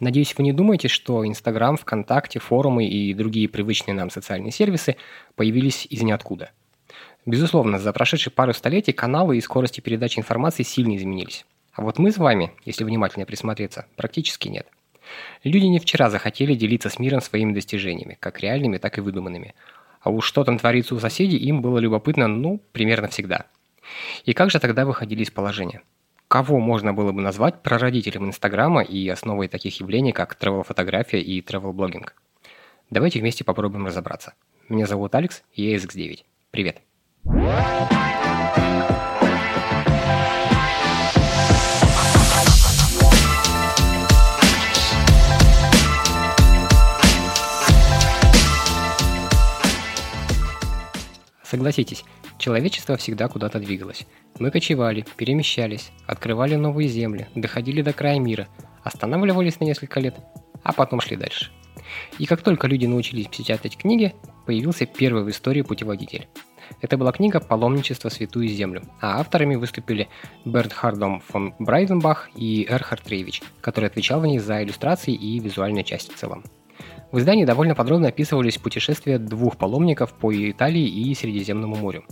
Надеюсь, вы не думаете, что Инстаграм, ВКонтакте, форумы и другие привычные нам социальные сервисы появились из ниоткуда. Безусловно, за прошедшие пару столетий каналы и скорости передачи информации сильно изменились. А вот мы с вами, если внимательно присмотреться, практически нет. Люди не вчера захотели делиться с миром своими достижениями, как реальными, так и выдуманными. А уж что там творится у соседей, им было любопытно, ну, примерно всегда. И как же тогда выходили из положения? Кого можно было бы назвать прародителем Инстаграма и основой таких явлений, как travel-фотография и travel-блогинг? Давайте вместе попробуем разобраться. Меня зовут Алекс, и я SX9. Привет! Согласитесь, человечество всегда куда-то двигалось. Мы кочевали, перемещались, открывали новые земли, доходили до края мира, останавливались на несколько лет, а потом шли дальше. И как только люди научились печатать книги, появился первый в истории путеводитель. Это была книга «Паломничество Святую Землю», а авторами выступили Бернхардом фон Брайденбах и Эрхард Рейвич, который отвечал в ней за иллюстрации и визуальную часть в целом. В издании довольно подробно описывались путешествия двух паломников по Италии и Средиземному морю.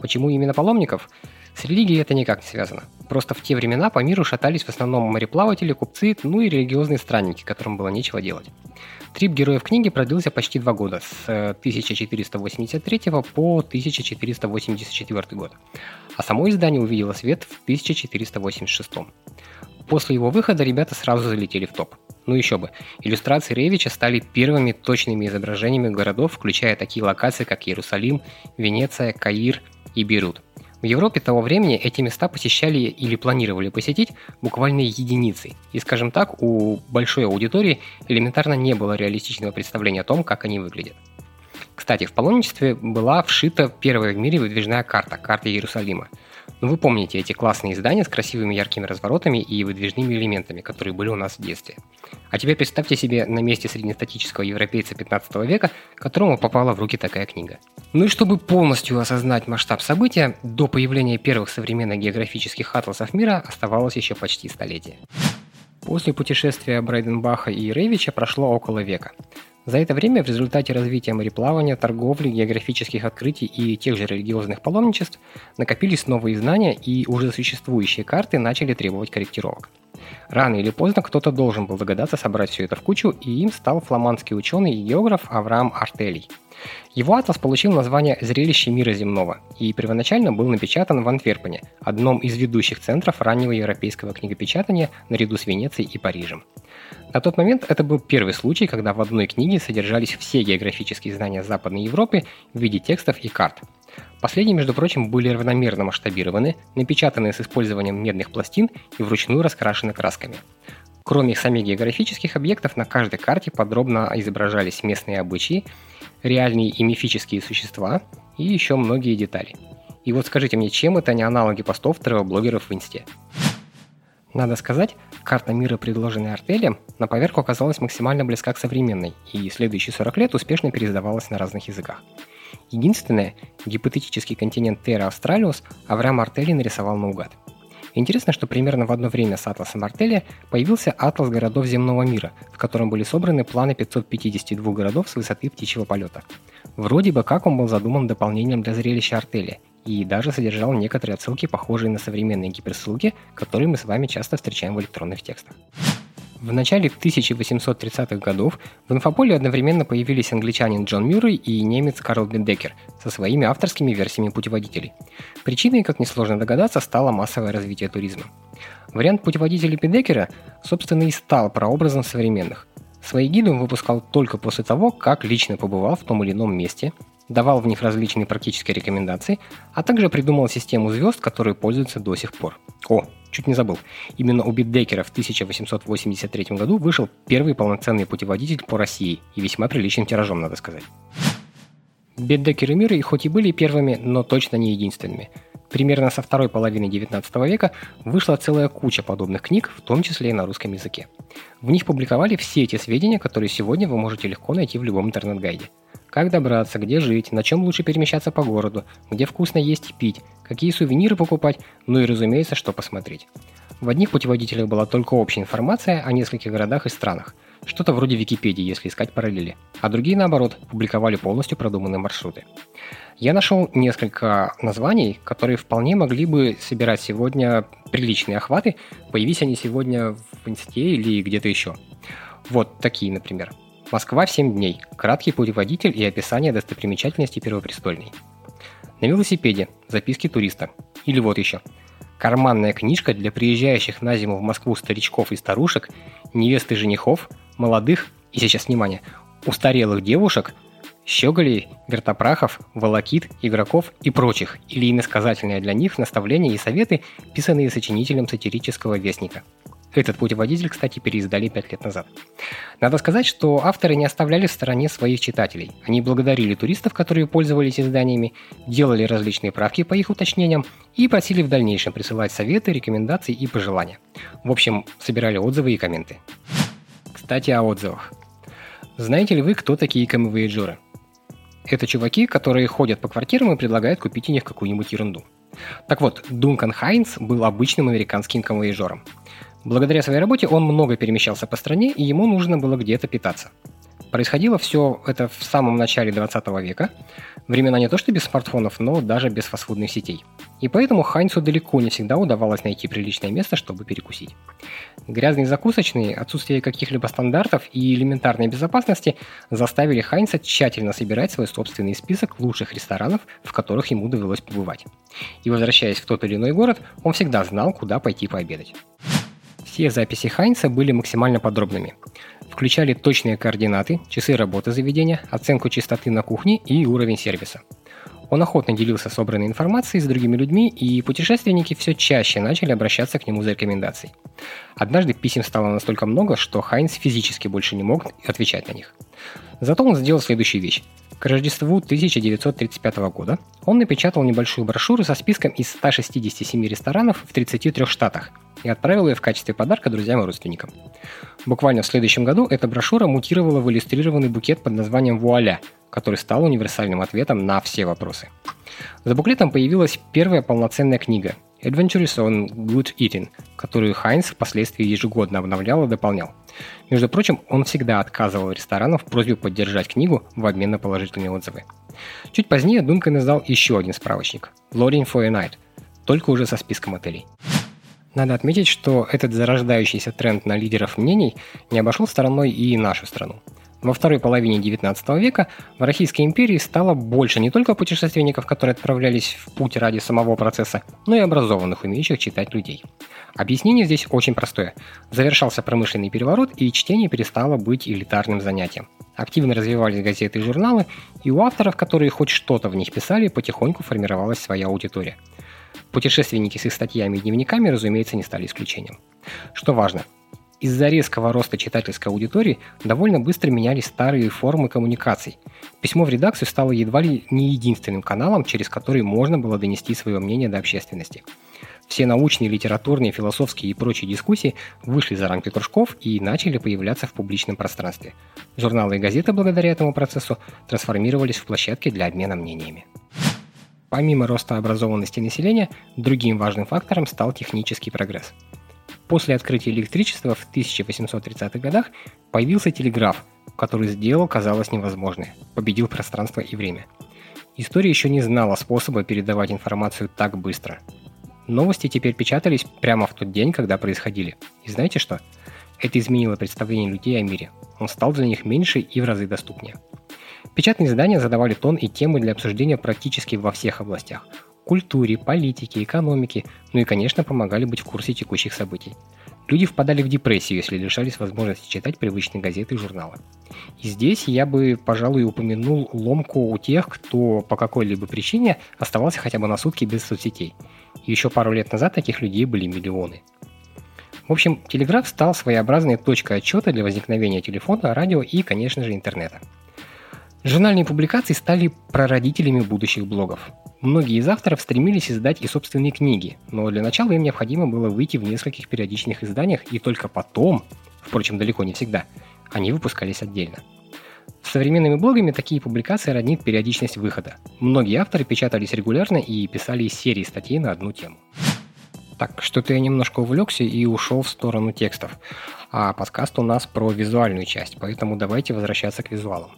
Почему именно паломников? С религией это никак не связано. Просто в те времена по миру шатались в основном мореплаватели, купцы, ну и религиозные странники, которым было нечего делать. Трип героев книги продлился почти два года, с 1483 э, по 1484 год, а само издание увидело свет в 1486. После его выхода ребята сразу залетели в топ. Ну еще бы, иллюстрации Ревича стали первыми точными изображениями городов, включая такие локации, как Иерусалим, Венеция, Каир и Бейрут. В Европе того времени эти места посещали или планировали посетить буквально единицы. И, скажем так, у большой аудитории элементарно не было реалистичного представления о том, как они выглядят. Кстати, в паломничестве была вшита первая в мире выдвижная карта, карта Иерусалима. Ну, вы помните эти классные издания с красивыми яркими разворотами и выдвижными элементами, которые были у нас в детстве. А теперь представьте себе на месте среднестатического европейца 15 века, которому попала в руки такая книга. Ну и чтобы полностью осознать масштаб события, до появления первых современных географических атласов мира оставалось еще почти столетие. После путешествия Брайденбаха и Рейвича прошло около века. За это время в результате развития мореплавания, торговли, географических открытий и тех же религиозных паломничеств накопились новые знания и уже существующие карты начали требовать корректировок. Рано или поздно кто-то должен был догадаться собрать все это в кучу, и им стал фламандский ученый и географ Авраам Артелий. Его атлас получил название «Зрелище мира земного» и первоначально был напечатан в Антверпене, одном из ведущих центров раннего европейского книгопечатания наряду с Венецией и Парижем. На тот момент это был первый случай, когда в одной книге содержались все географические знания Западной Европы в виде текстов и карт. Последние, между прочим, были равномерно масштабированы, напечатаны с использованием медных пластин и вручную раскрашены красками. Кроме самих географических объектов, на каждой карте подробно изображались местные обычаи, реальные и мифические существа и еще многие детали. И вот скажите мне, чем это не аналоги постов тревел-блогеров в Инсте? Надо сказать, карта мира, предложенная Артелем, на поверку оказалась максимально близка к современной, и следующие 40 лет успешно переиздавалась на разных языках. Единственное, гипотетический континент Терра Австралиус Авраам Артели нарисовал наугад. Интересно, что примерно в одно время с атласом Артелия появился атлас городов земного мира, в котором были собраны планы 552 городов с высоты птичьего полета. Вроде бы как он был задуман дополнением для зрелища Артелия, и даже содержал некоторые отсылки, похожие на современные гиперссылки, которые мы с вами часто встречаем в электронных текстах. В начале 1830-х годов в инфополе одновременно появились англичанин Джон Мюррей и немец Карл Бендекер со своими авторскими версиями путеводителей. Причиной, как несложно догадаться, стало массовое развитие туризма. Вариант путеводителя Бендекера, собственно, и стал прообразом современных. Свои гиды он выпускал только после того, как лично побывал в том или ином месте, давал в них различные практические рекомендации, а также придумал систему звезд, которой пользуются до сих пор. О, чуть не забыл. Именно у Битдекера в 1883 году вышел первый полноценный путеводитель по России и весьма приличным тиражом, надо сказать. Беддекер и Миррей хоть и были первыми, но точно не единственными. Примерно со второй половины 19 века вышла целая куча подобных книг, в том числе и на русском языке. В них публиковали все эти сведения, которые сегодня вы можете легко найти в любом интернет-гайде. Как добраться, где жить, на чем лучше перемещаться по городу, где вкусно есть и пить, какие сувениры покупать, ну и разумеется, что посмотреть. В одних путеводителях была только общая информация о нескольких городах и странах, что-то вроде Википедии, если искать параллели, а другие, наоборот, публиковали полностью продуманные маршруты. Я нашел несколько названий, которые вполне могли бы собирать сегодня приличные охваты, появись они сегодня в инсте или где-то еще. Вот такие, например. Москва в 7 дней. Краткий путеводитель и описание достопримечательностей Первопрестольной. На велосипеде. Записки туриста. Или вот еще. Карманная книжка для приезжающих на зиму в Москву старичков и старушек, невесты женихов, молодых, и сейчас внимание, устарелых девушек, щеголей, вертопрахов, волокит, игроков и прочих, или иносказательные для них наставления и советы, писанные сочинителем сатирического вестника – этот путеводитель, кстати, переиздали пять лет назад. Надо сказать, что авторы не оставляли в стороне своих читателей. Они благодарили туристов, которые пользовались изданиями, делали различные правки по их уточнениям и просили в дальнейшем присылать советы, рекомендации и пожелания. В общем, собирали отзывы и комменты. Кстати, о отзывах. Знаете ли вы, кто такие камевояджеры? Это чуваки, которые ходят по квартирам и предлагают купить у них какую-нибудь ерунду. Так вот, Дункан Хайнс был обычным американским камевояжером. Благодаря своей работе он много перемещался по стране, и ему нужно было где-то питаться. Происходило все это в самом начале 20 века. Времена не то что без смартфонов, но даже без фастфудных сетей. И поэтому Хайнцу далеко не всегда удавалось найти приличное место, чтобы перекусить. Грязные закусочные, отсутствие каких-либо стандартов и элементарной безопасности заставили Хайнца тщательно собирать свой собственный список лучших ресторанов, в которых ему довелось побывать. И возвращаясь в тот или иной город, он всегда знал, куда пойти пообедать. Все записи Хайнца были максимально подробными. Включали точные координаты, часы работы заведения, оценку чистоты на кухне и уровень сервиса. Он охотно делился собранной информацией с другими людьми, и путешественники все чаще начали обращаться к нему за рекомендацией. Однажды писем стало настолько много, что Хайнц физически больше не мог отвечать на них. Зато он сделал следующую вещь. К Рождеству 1935 года он напечатал небольшую брошюру со списком из 167 ресторанов в 33 штатах – и отправил ее в качестве подарка друзьям и родственникам. Буквально в следующем году эта брошюра мутировала в иллюстрированный букет под названием «Вуаля», который стал универсальным ответом на все вопросы. За буклетом появилась первая полноценная книга Adventures on Good Eating, которую Хайнс впоследствии ежегодно обновлял и дополнял. Между прочим, он всегда отказывал ресторанам в просьбе поддержать книгу в обмен на положительные отзывы. Чуть позднее Дункан издал еще один справочник – Lodging for a Night, только уже со списком отелей. Надо отметить, что этот зарождающийся тренд на лидеров мнений не обошел стороной и нашу страну. Во второй половине XIX века в Российской империи стало больше не только путешественников, которые отправлялись в путь ради самого процесса, но и образованных, умеющих читать людей. Объяснение здесь очень простое. Завершался промышленный переворот, и чтение перестало быть элитарным занятием. Активно развивались газеты и журналы, и у авторов, которые хоть что-то в них писали, потихоньку формировалась своя аудитория – Путешественники с их статьями и дневниками, разумеется, не стали исключением. Что важно, из-за резкого роста читательской аудитории довольно быстро менялись старые формы коммуникаций. Письмо в редакцию стало едва ли не единственным каналом, через который можно было донести свое мнение до общественности. Все научные, литературные, философские и прочие дискуссии вышли за рамки кружков и начали появляться в публичном пространстве. Журналы и газеты благодаря этому процессу трансформировались в площадки для обмена мнениями. Помимо роста образованности населения, другим важным фактором стал технический прогресс. После открытия электричества в 1830-х годах появился телеграф, который сделал, казалось, невозможное, победил пространство и время. История еще не знала способа передавать информацию так быстро. Новости теперь печатались прямо в тот день, когда происходили. И знаете что? Это изменило представление людей о мире. Он стал для них меньше и в разы доступнее. Печатные издания задавали тон и темы для обсуждения практически во всех областях – культуре, политике, экономике, ну и, конечно, помогали быть в курсе текущих событий. Люди впадали в депрессию, если лишались возможности читать привычные газеты и журналы. И здесь я бы, пожалуй, упомянул ломку у тех, кто по какой-либо причине оставался хотя бы на сутки без соцсетей. И еще пару лет назад таких людей были миллионы. В общем, телеграф стал своеобразной точкой отчета для возникновения телефона, радио и, конечно же, интернета. Журнальные публикации стали прародителями будущих блогов. Многие из авторов стремились издать и собственные книги, но для начала им необходимо было выйти в нескольких периодичных изданиях, и только потом, впрочем, далеко не всегда, они выпускались отдельно. С современными блогами такие публикации роднит периодичность выхода. Многие авторы печатались регулярно и писали из серии статей на одну тему. Так, что-то я немножко увлекся и ушел в сторону текстов. А подкаст у нас про визуальную часть, поэтому давайте возвращаться к визуалам.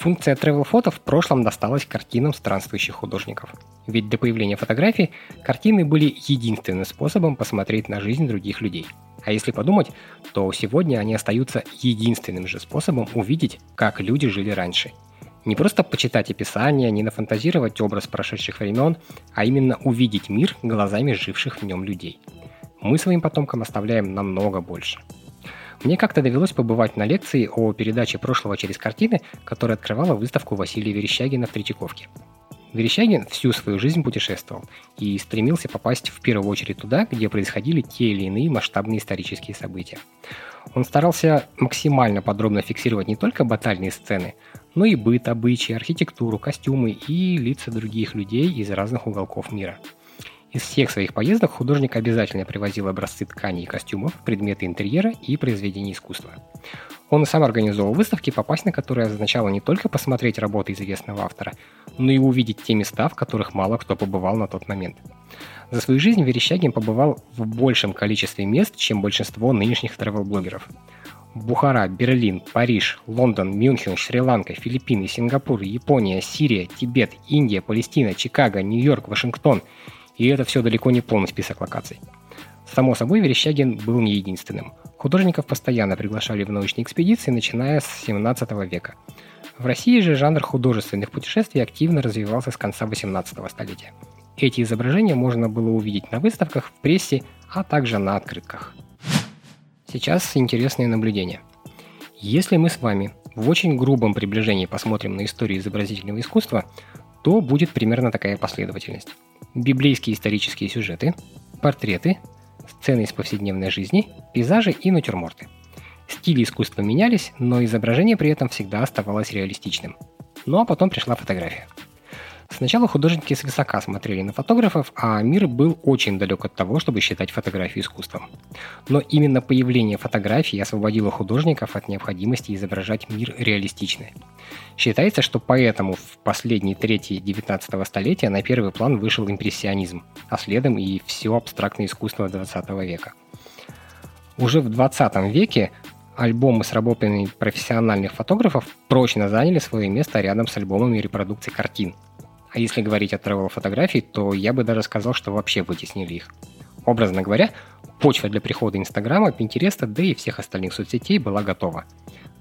Функция travel фото в прошлом досталась картинам странствующих художников. Ведь до появления фотографий картины были единственным способом посмотреть на жизнь других людей. А если подумать, то сегодня они остаются единственным же способом увидеть, как люди жили раньше – не просто почитать описание, не нафантазировать образ прошедших времен, а именно увидеть мир глазами живших в нем людей. Мы своим потомкам оставляем намного больше. Мне как-то довелось побывать на лекции о передаче прошлого через картины, которая открывала выставку Василия Верещагина в Третьяковке. Верещагин всю свою жизнь путешествовал и стремился попасть в первую очередь туда, где происходили те или иные масштабные исторические события. Он старался максимально подробно фиксировать не только батальные сцены, но и быт, обычаи, архитектуру, костюмы и лица других людей из разных уголков мира. Из всех своих поездок художник обязательно привозил образцы тканей и костюмов, предметы интерьера и произведения искусства. Он и сам организовал выставки, попасть на которые означало не только посмотреть работы известного автора, но и увидеть те места, в которых мало кто побывал на тот момент. За свою жизнь Верещагин побывал в большем количестве мест, чем большинство нынешних travel-блогеров. Бухара, Берлин, Париж, Лондон, Мюнхен, Шри-Ланка, Филиппины, Сингапур, Япония, Сирия, Тибет, Индия, Палестина, Чикаго, Нью-Йорк, Вашингтон. И это все далеко не полный список локаций. Само собой, Верещагин был не единственным. Художников постоянно приглашали в научные экспедиции, начиная с 17 века. В России же жанр художественных путешествий активно развивался с конца 18 столетия. Эти изображения можно было увидеть на выставках, в прессе, а также на открытках. Сейчас интересное наблюдение. Если мы с вами в очень грубом приближении посмотрим на историю изобразительного искусства, то будет примерно такая последовательность. Библейские исторические сюжеты, портреты, сцены из повседневной жизни, пейзажи и натюрморты. Стили искусства менялись, но изображение при этом всегда оставалось реалистичным. Ну а потом пришла фотография – Сначала художники свысока смотрели на фотографов, а мир был очень далек от того, чтобы считать фотографию искусством. Но именно появление фотографий освободило художников от необходимости изображать мир реалистично. Считается, что поэтому в последней трети 19 столетия на первый план вышел импрессионизм, а следом и все абстрактное искусство 20 века. Уже в 20 веке альбомы с работами профессиональных фотографов прочно заняли свое место рядом с альбомами репродукций картин – а если говорить о travel фотографий, то я бы даже сказал, что вообще вытеснили их. Образно говоря, почва для прихода Инстаграма, Пинтереста, да и всех остальных соцсетей была готова.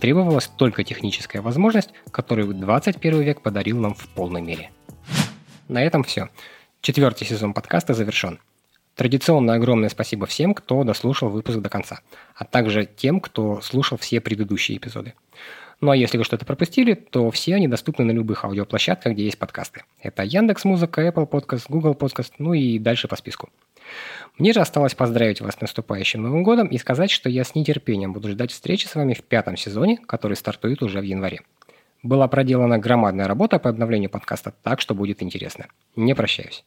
Требовалась только техническая возможность, которую 21 век подарил нам в полной мере. На этом все. Четвертый сезон подкаста завершен. Традиционно огромное спасибо всем, кто дослушал выпуск до конца, а также тем, кто слушал все предыдущие эпизоды. Ну а если вы что-то пропустили, то все они доступны на любых аудиоплощадках, где есть подкасты. Это Яндекс Музыка, Apple Podcast, Google Podcast, ну и дальше по списку. Мне же осталось поздравить вас с наступающим Новым годом и сказать, что я с нетерпением буду ждать встречи с вами в пятом сезоне, который стартует уже в январе. Была проделана громадная работа по обновлению подкаста, так что будет интересно. Не прощаюсь.